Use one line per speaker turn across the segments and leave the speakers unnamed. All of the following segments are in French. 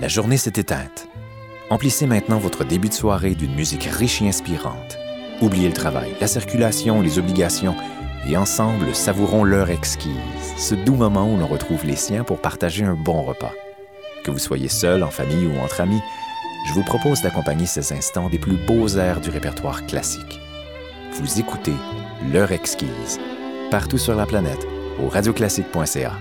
La journée s'est éteinte. Emplissez maintenant votre début de soirée d'une musique riche et inspirante. Oubliez le travail, la circulation, les obligations, et ensemble savourons l'heure exquise, ce doux moment où l'on retrouve les siens pour partager un bon repas. Que vous soyez seul, en famille ou entre amis, je vous propose d'accompagner ces instants des plus beaux airs du répertoire classique. Vous écoutez L'heure exquise, partout sur la planète, au radioclassique.ca.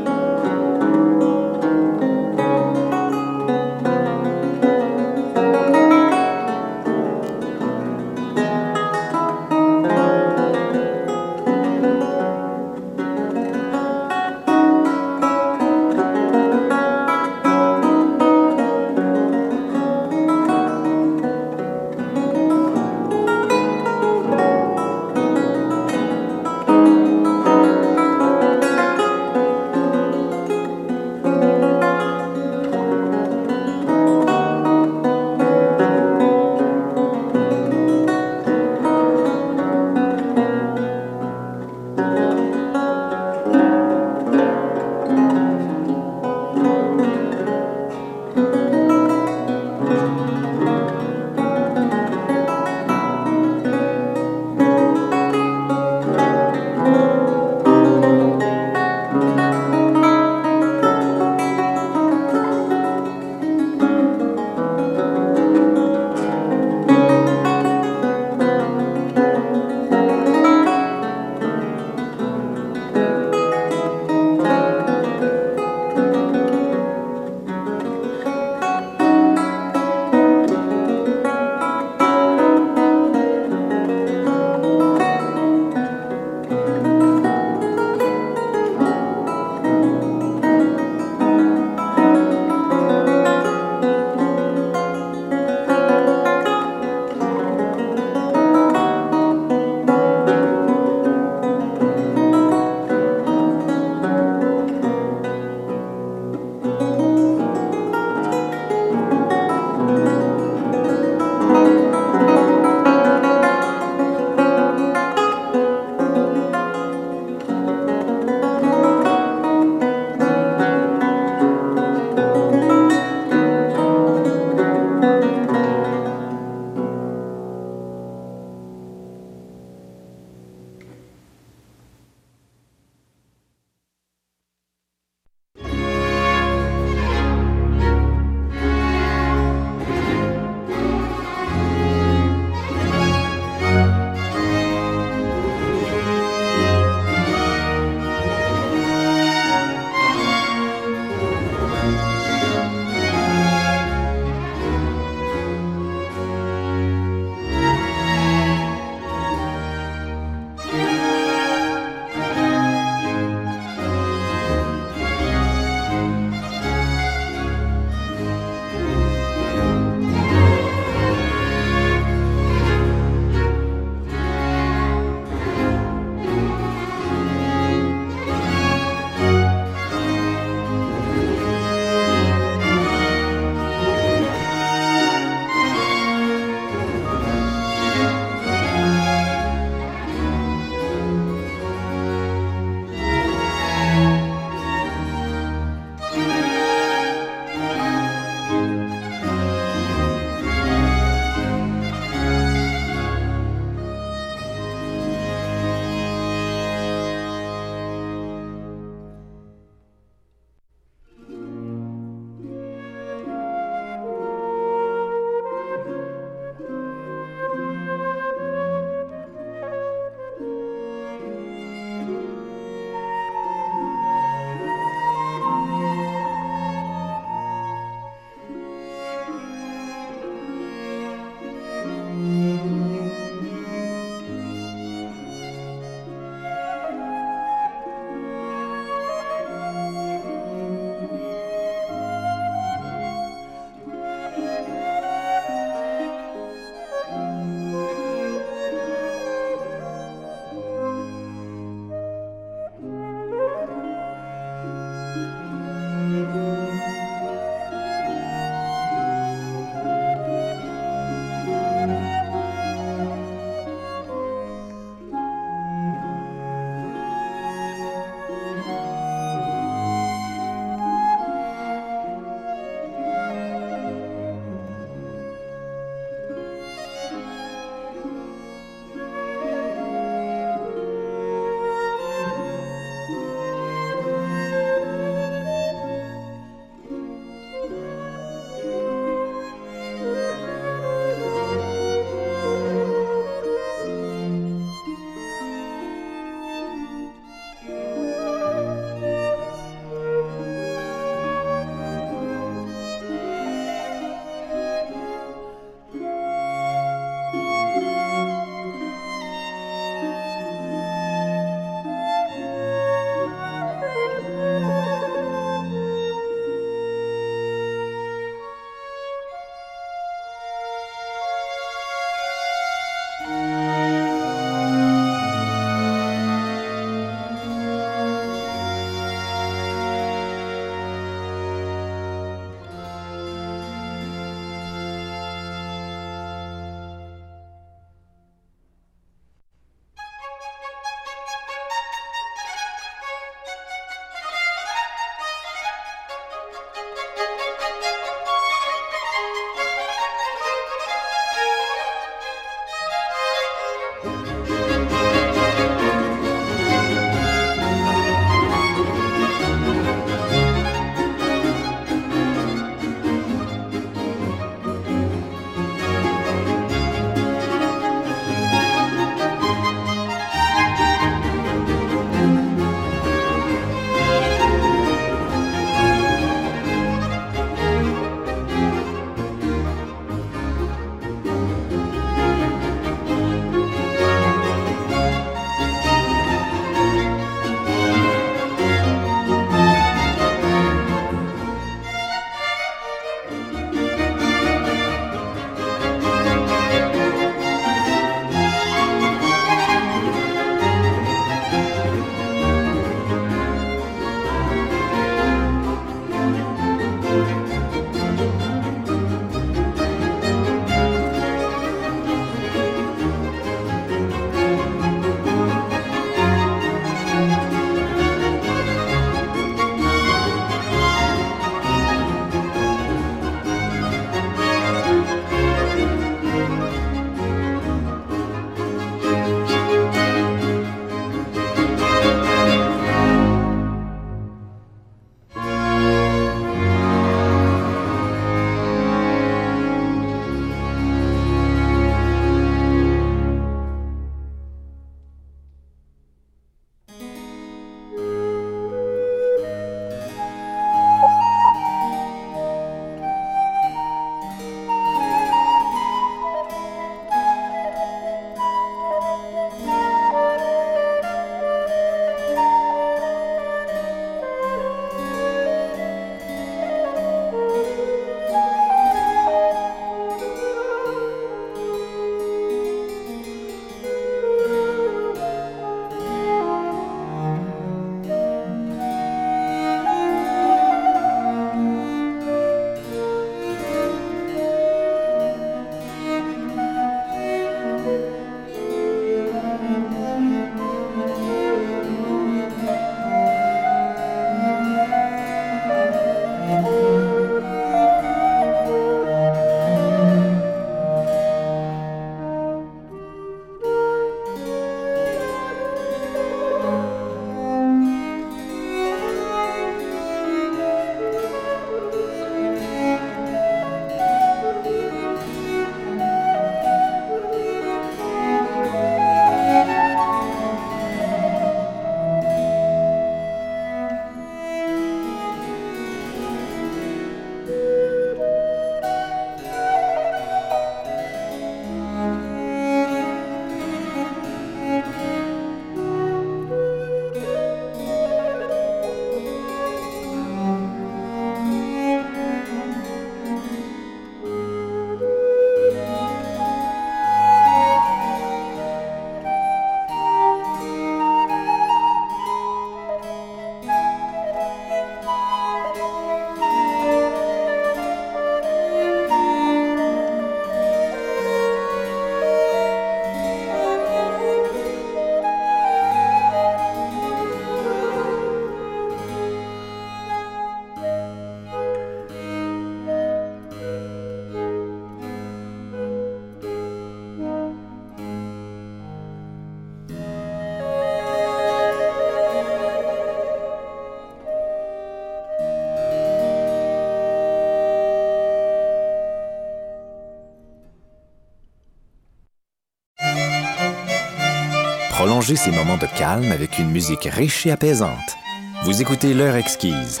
ces moments de calme avec une musique riche et apaisante. Vous écoutez L'heure exquise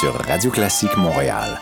sur Radio Classique Montréal.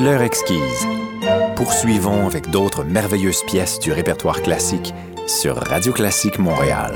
Écoutez L'heure exquise. Poursuivons avec d'autres merveilleuses pièces du répertoire classique sur Radio Classique Montréal.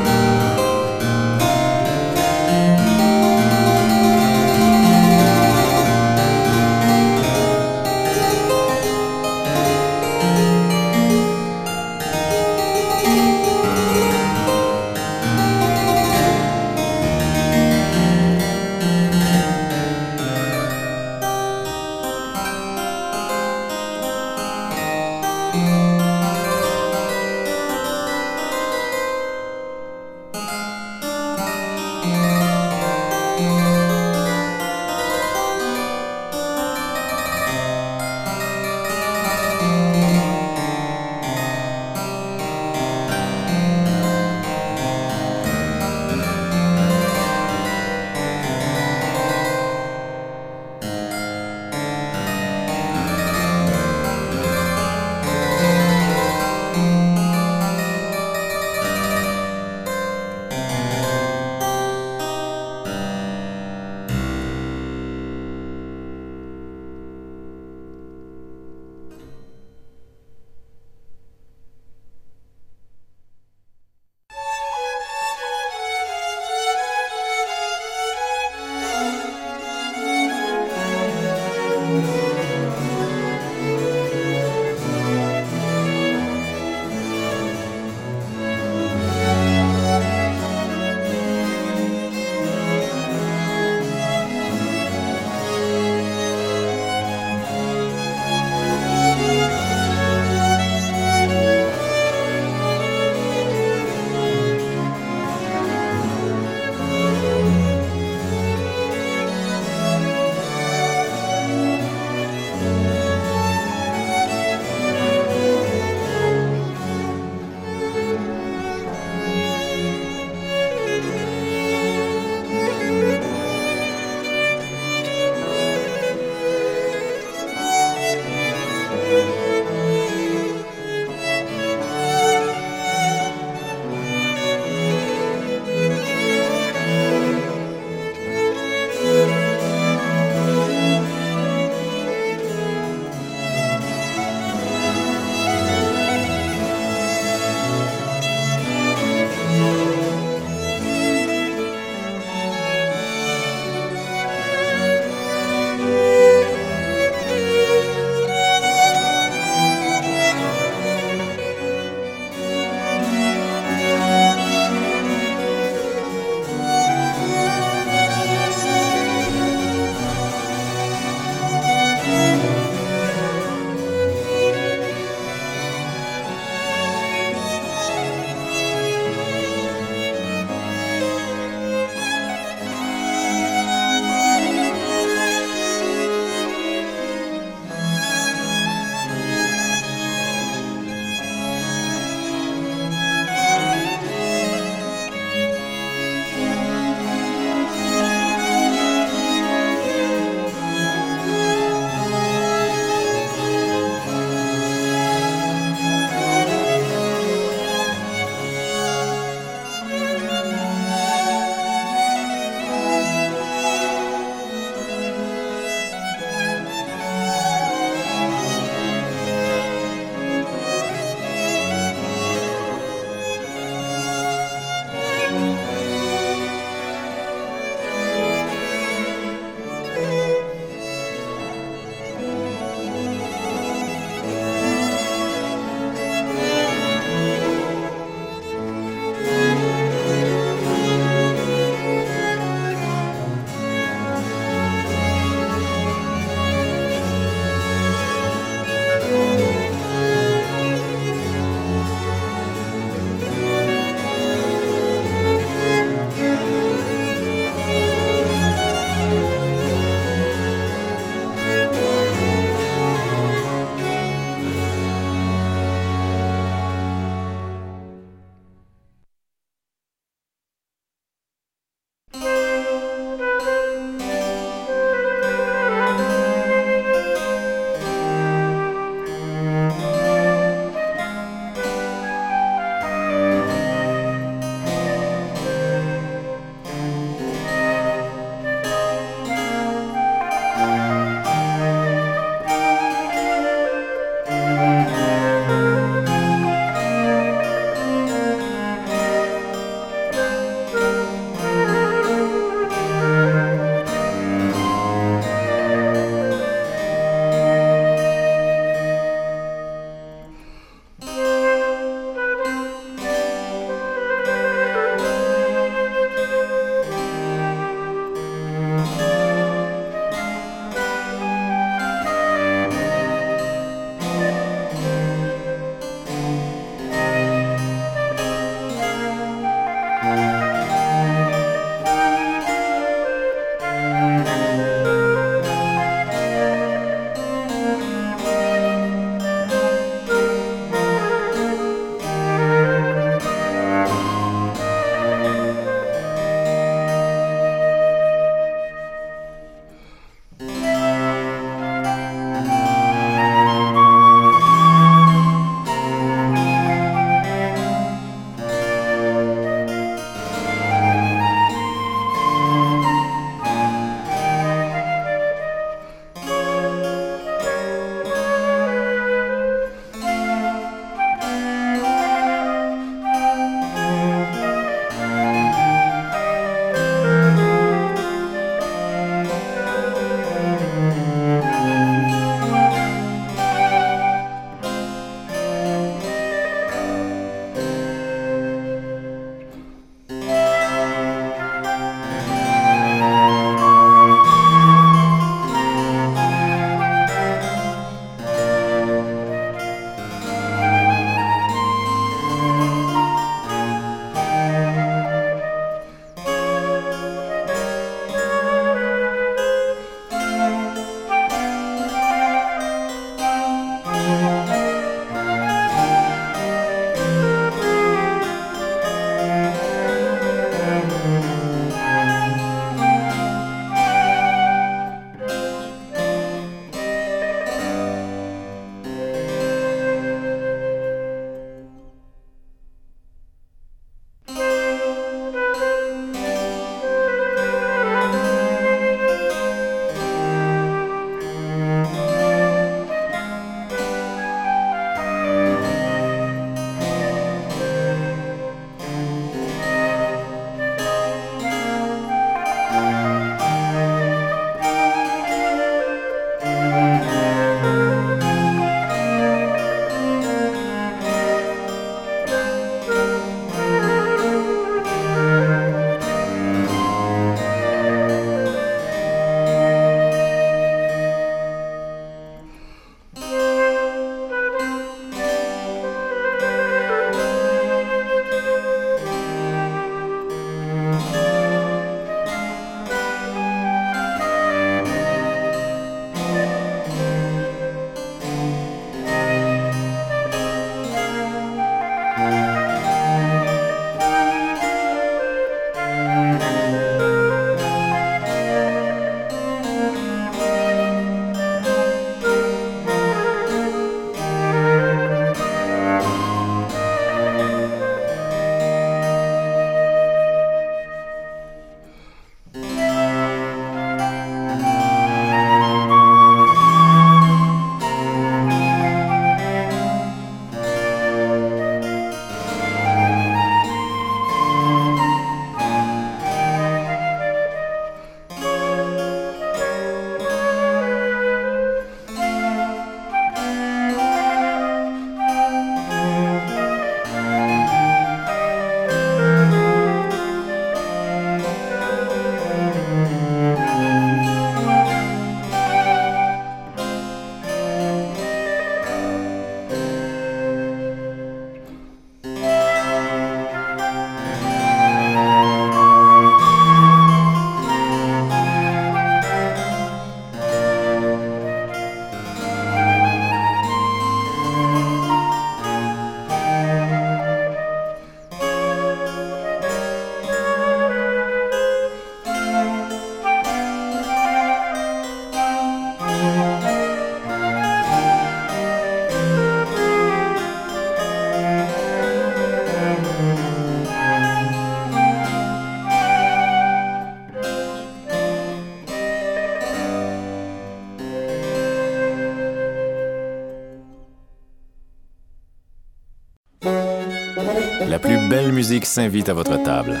Belle musique s'invite à votre table.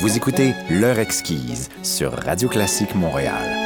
Vous écoutez L'heure exquise sur Radio Classique Montréal.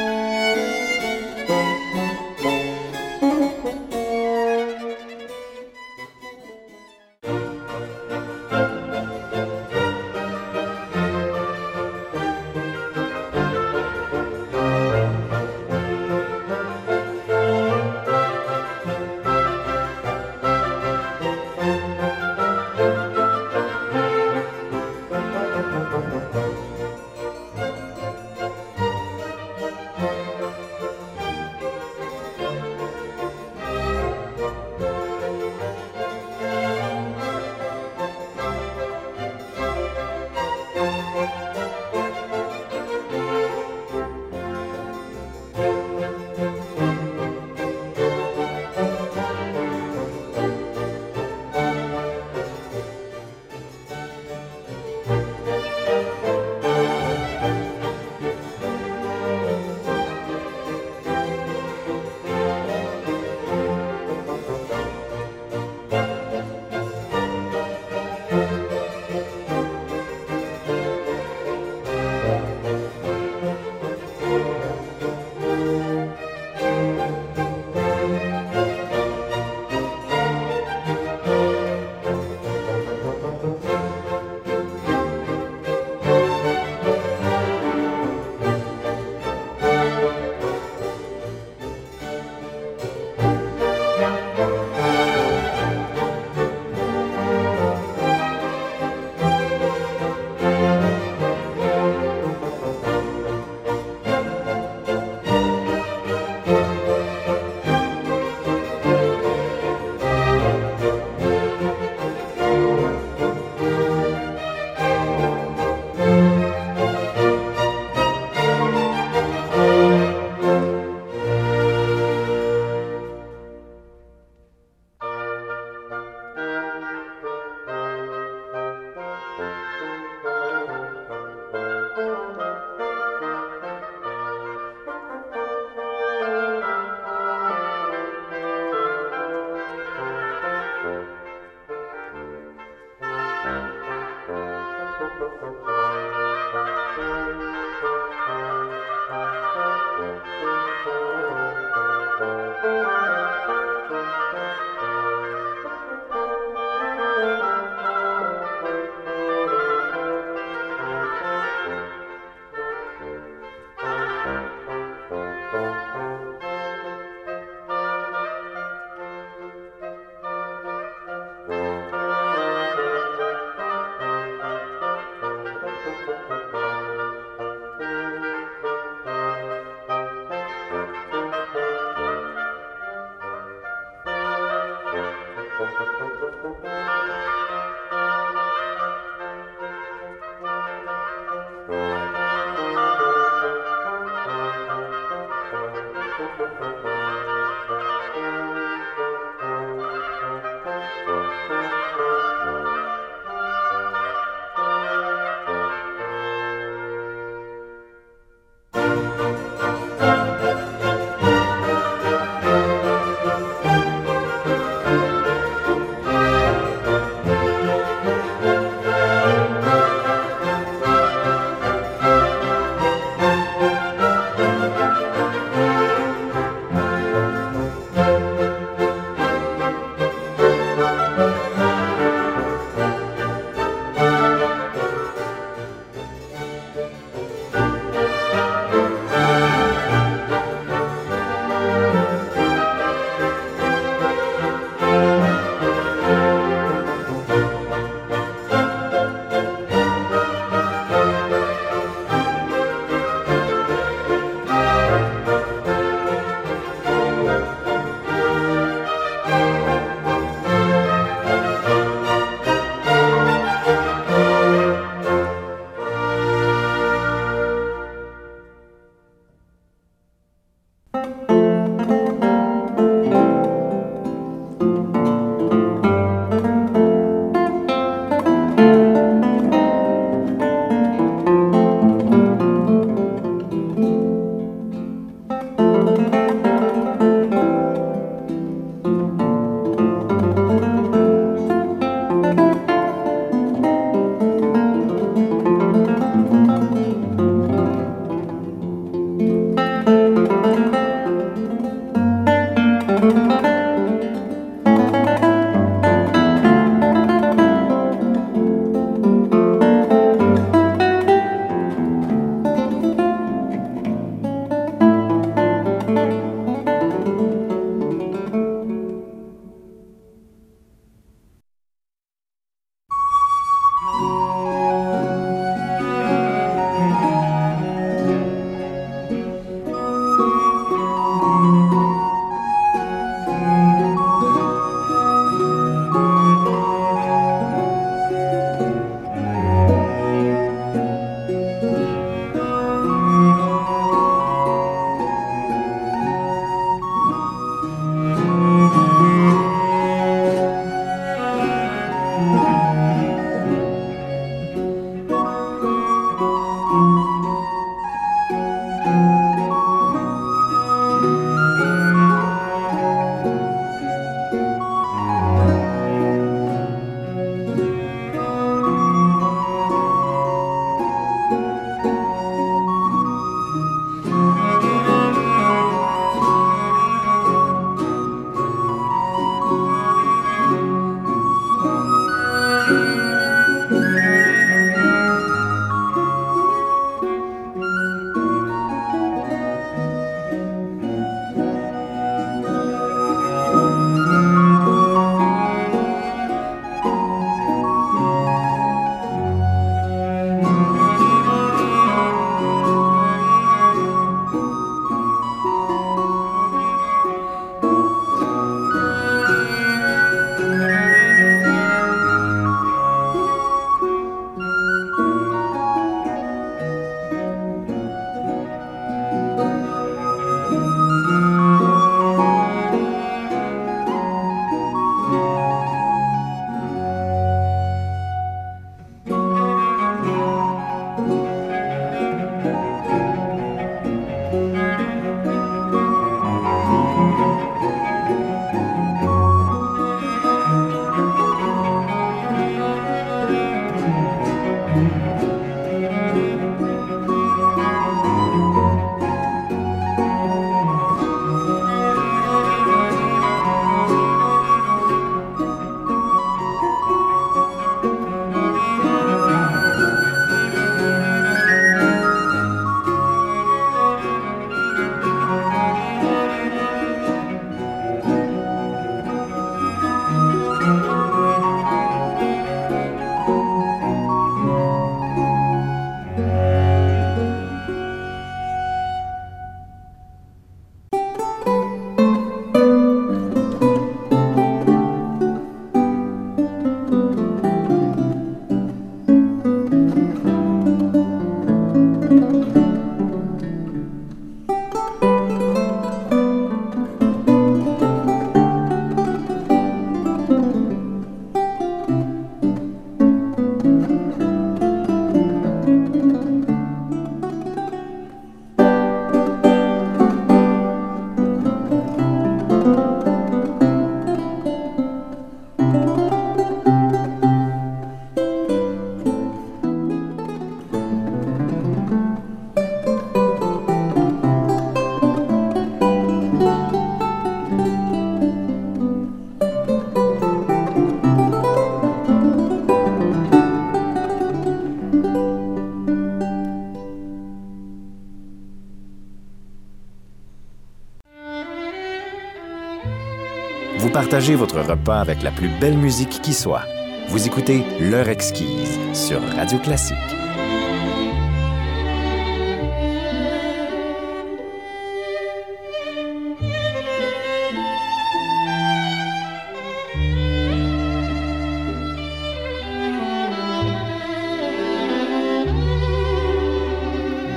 Partagez votre repas avec la plus belle musique qui soit. Vous écoutez L'heure exquise sur Radio Classique.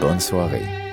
Bonne soirée.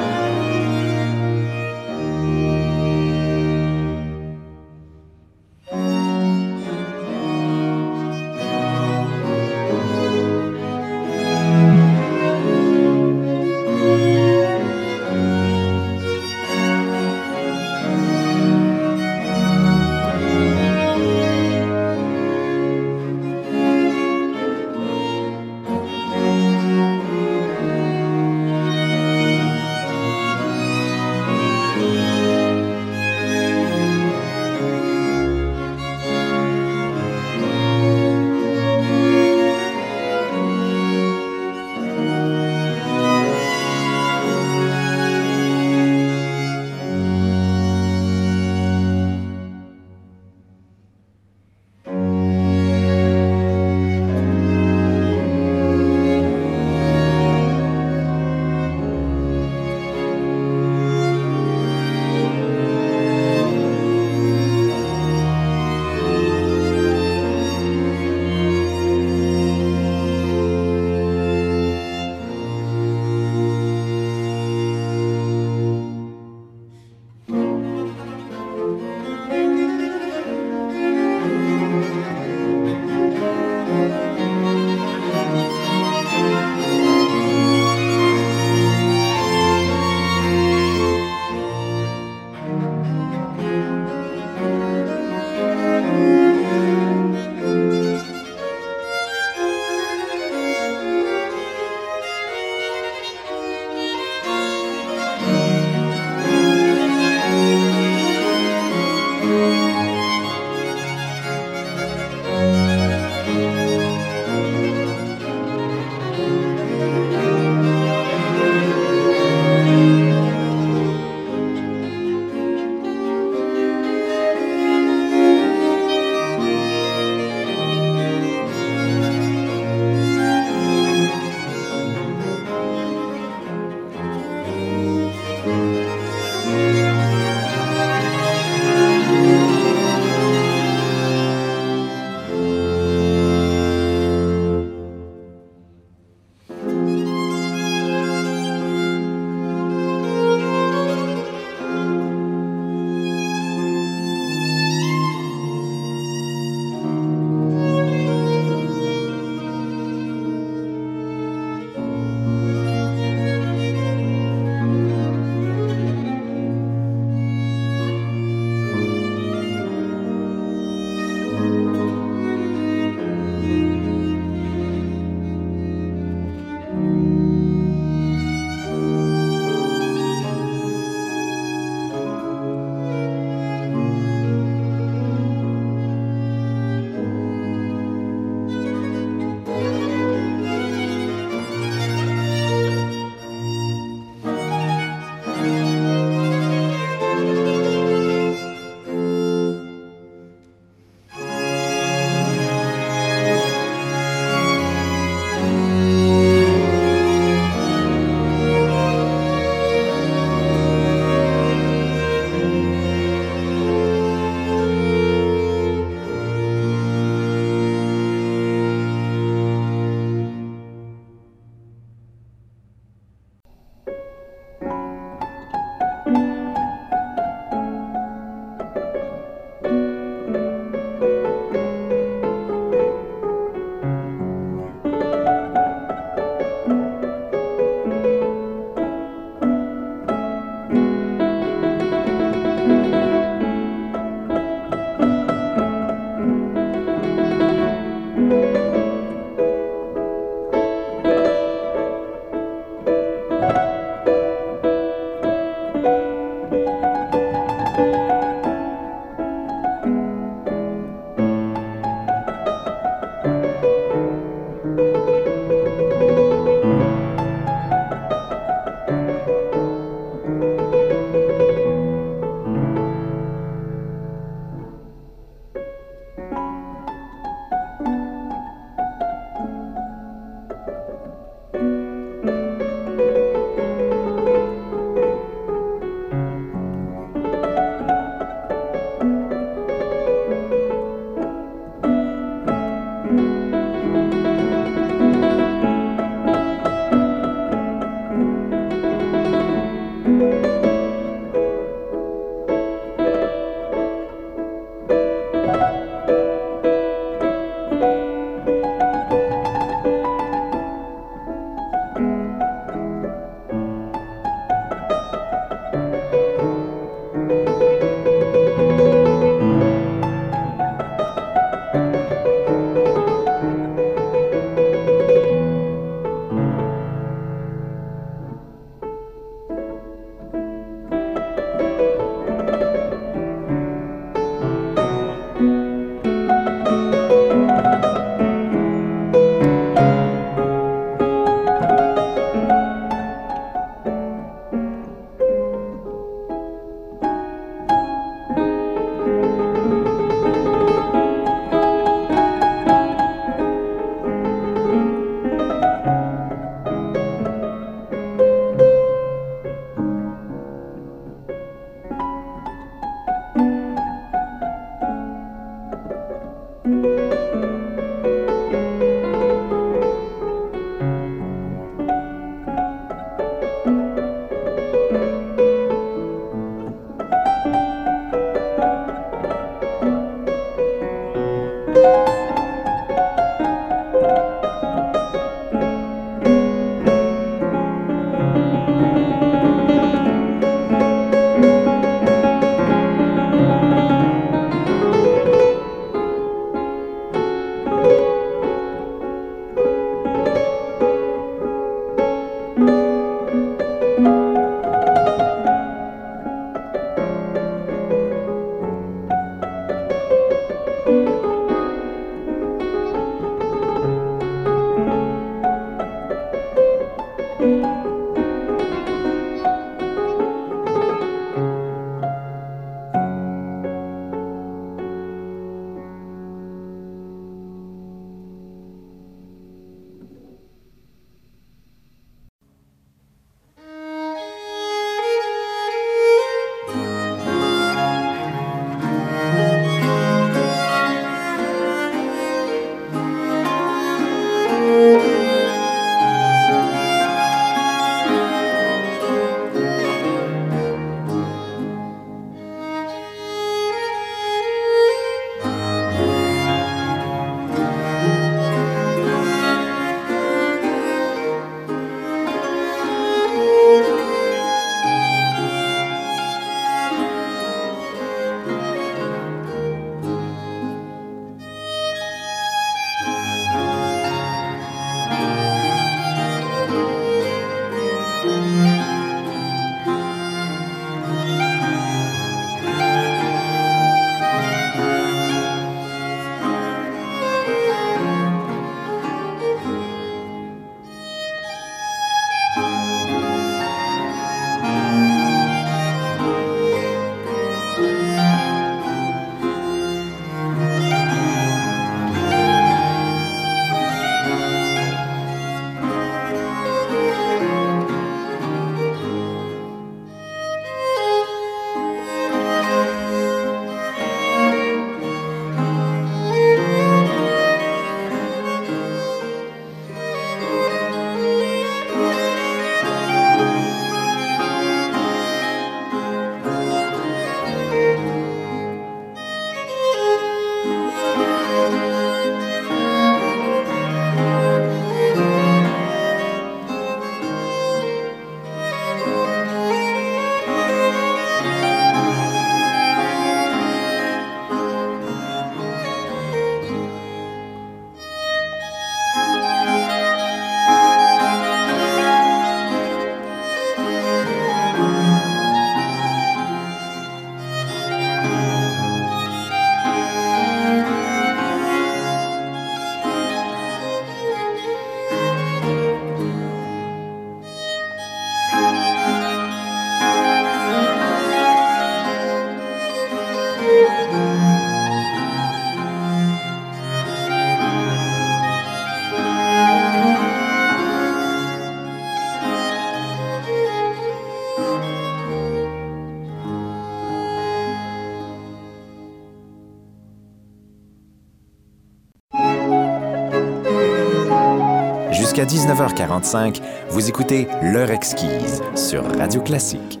Jusqu'à 19h45, vous écoutez L'heure exquise sur Radio Classique.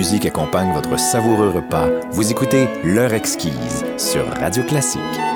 Musique accompagne votre savoureux repas. Vous écoutez L'heure exquise sur Radio Classique.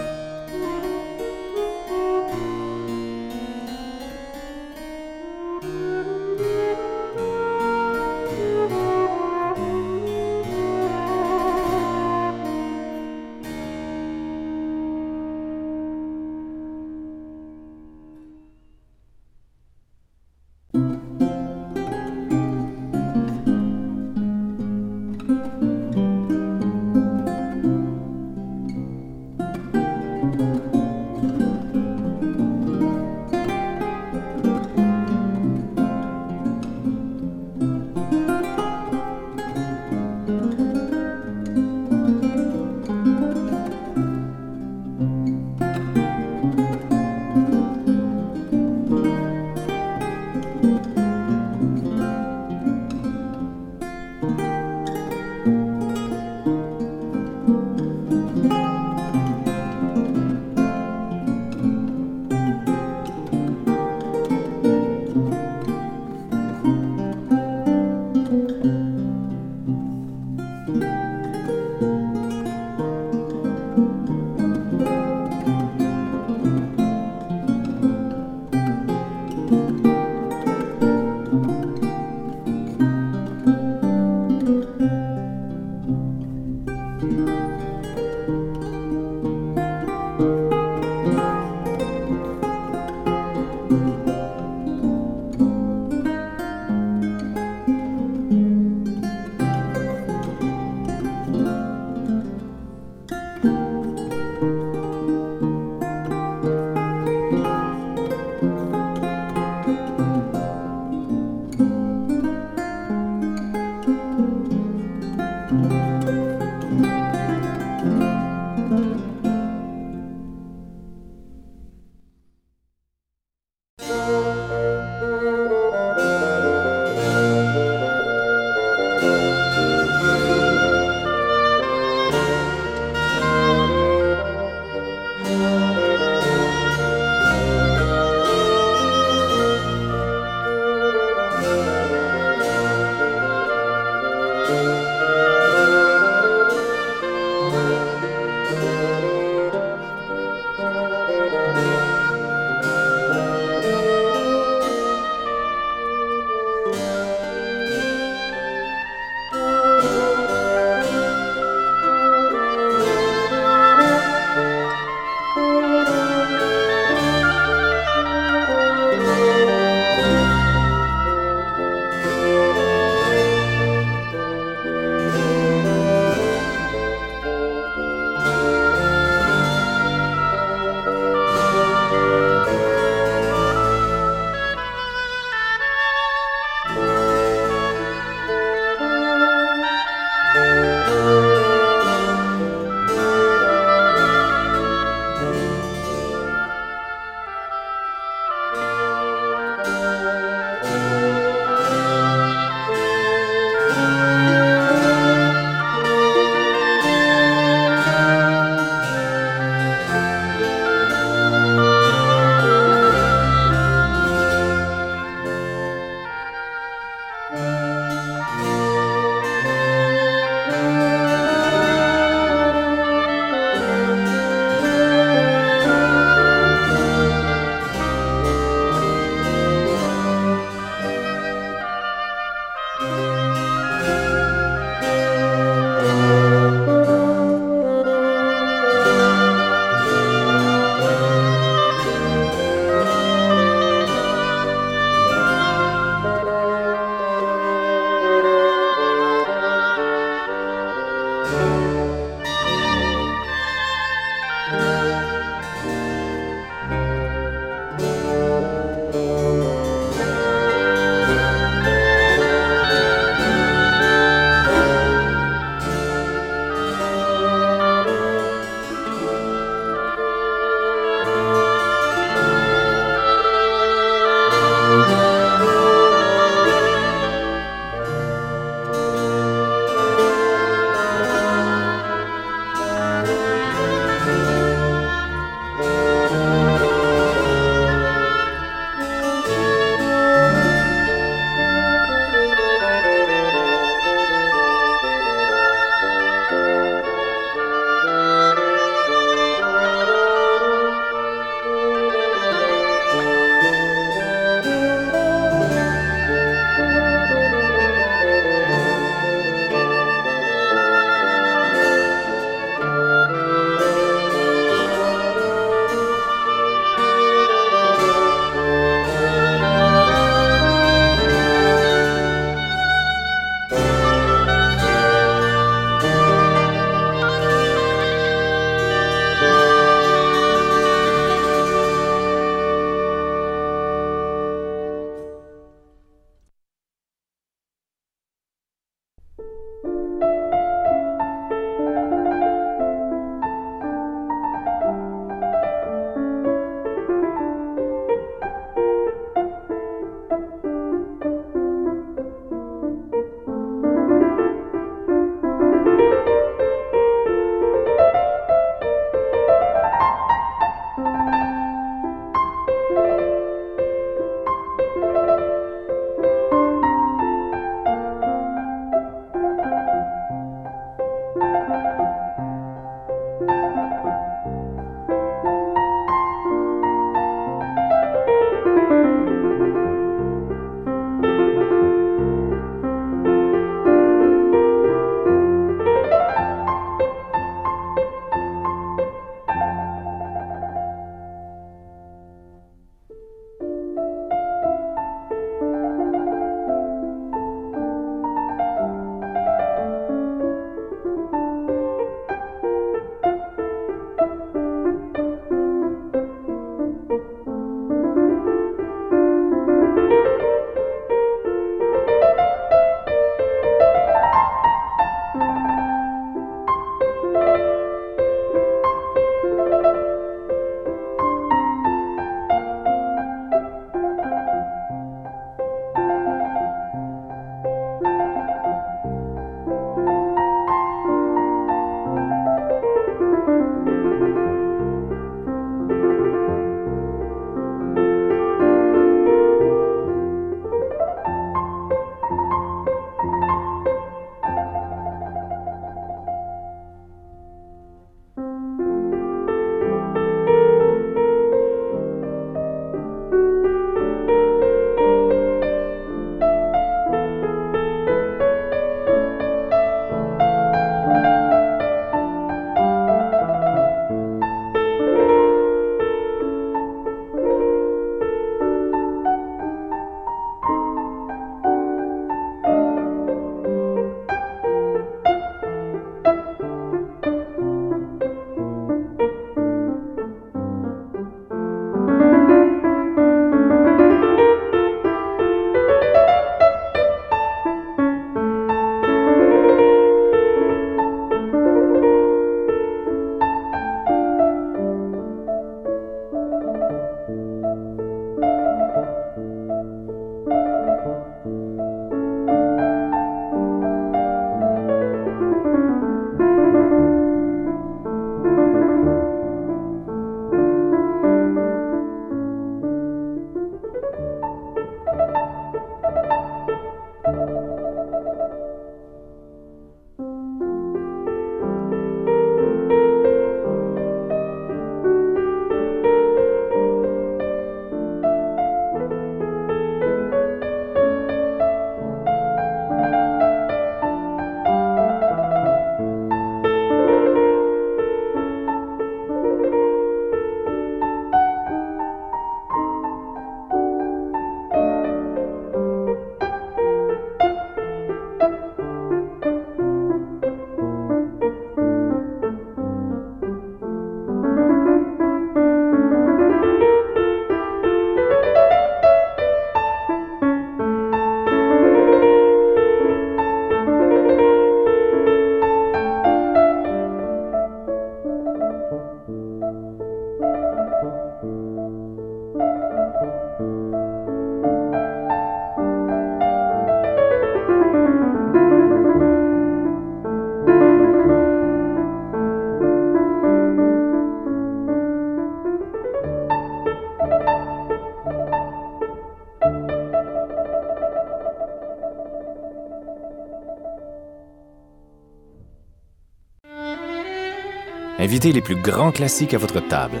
Les plus grands classiques à votre table.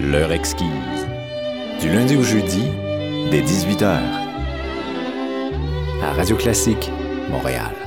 L'heure exquise. Du lundi au jeudi, dès 18h. À Radio Classique, Montréal.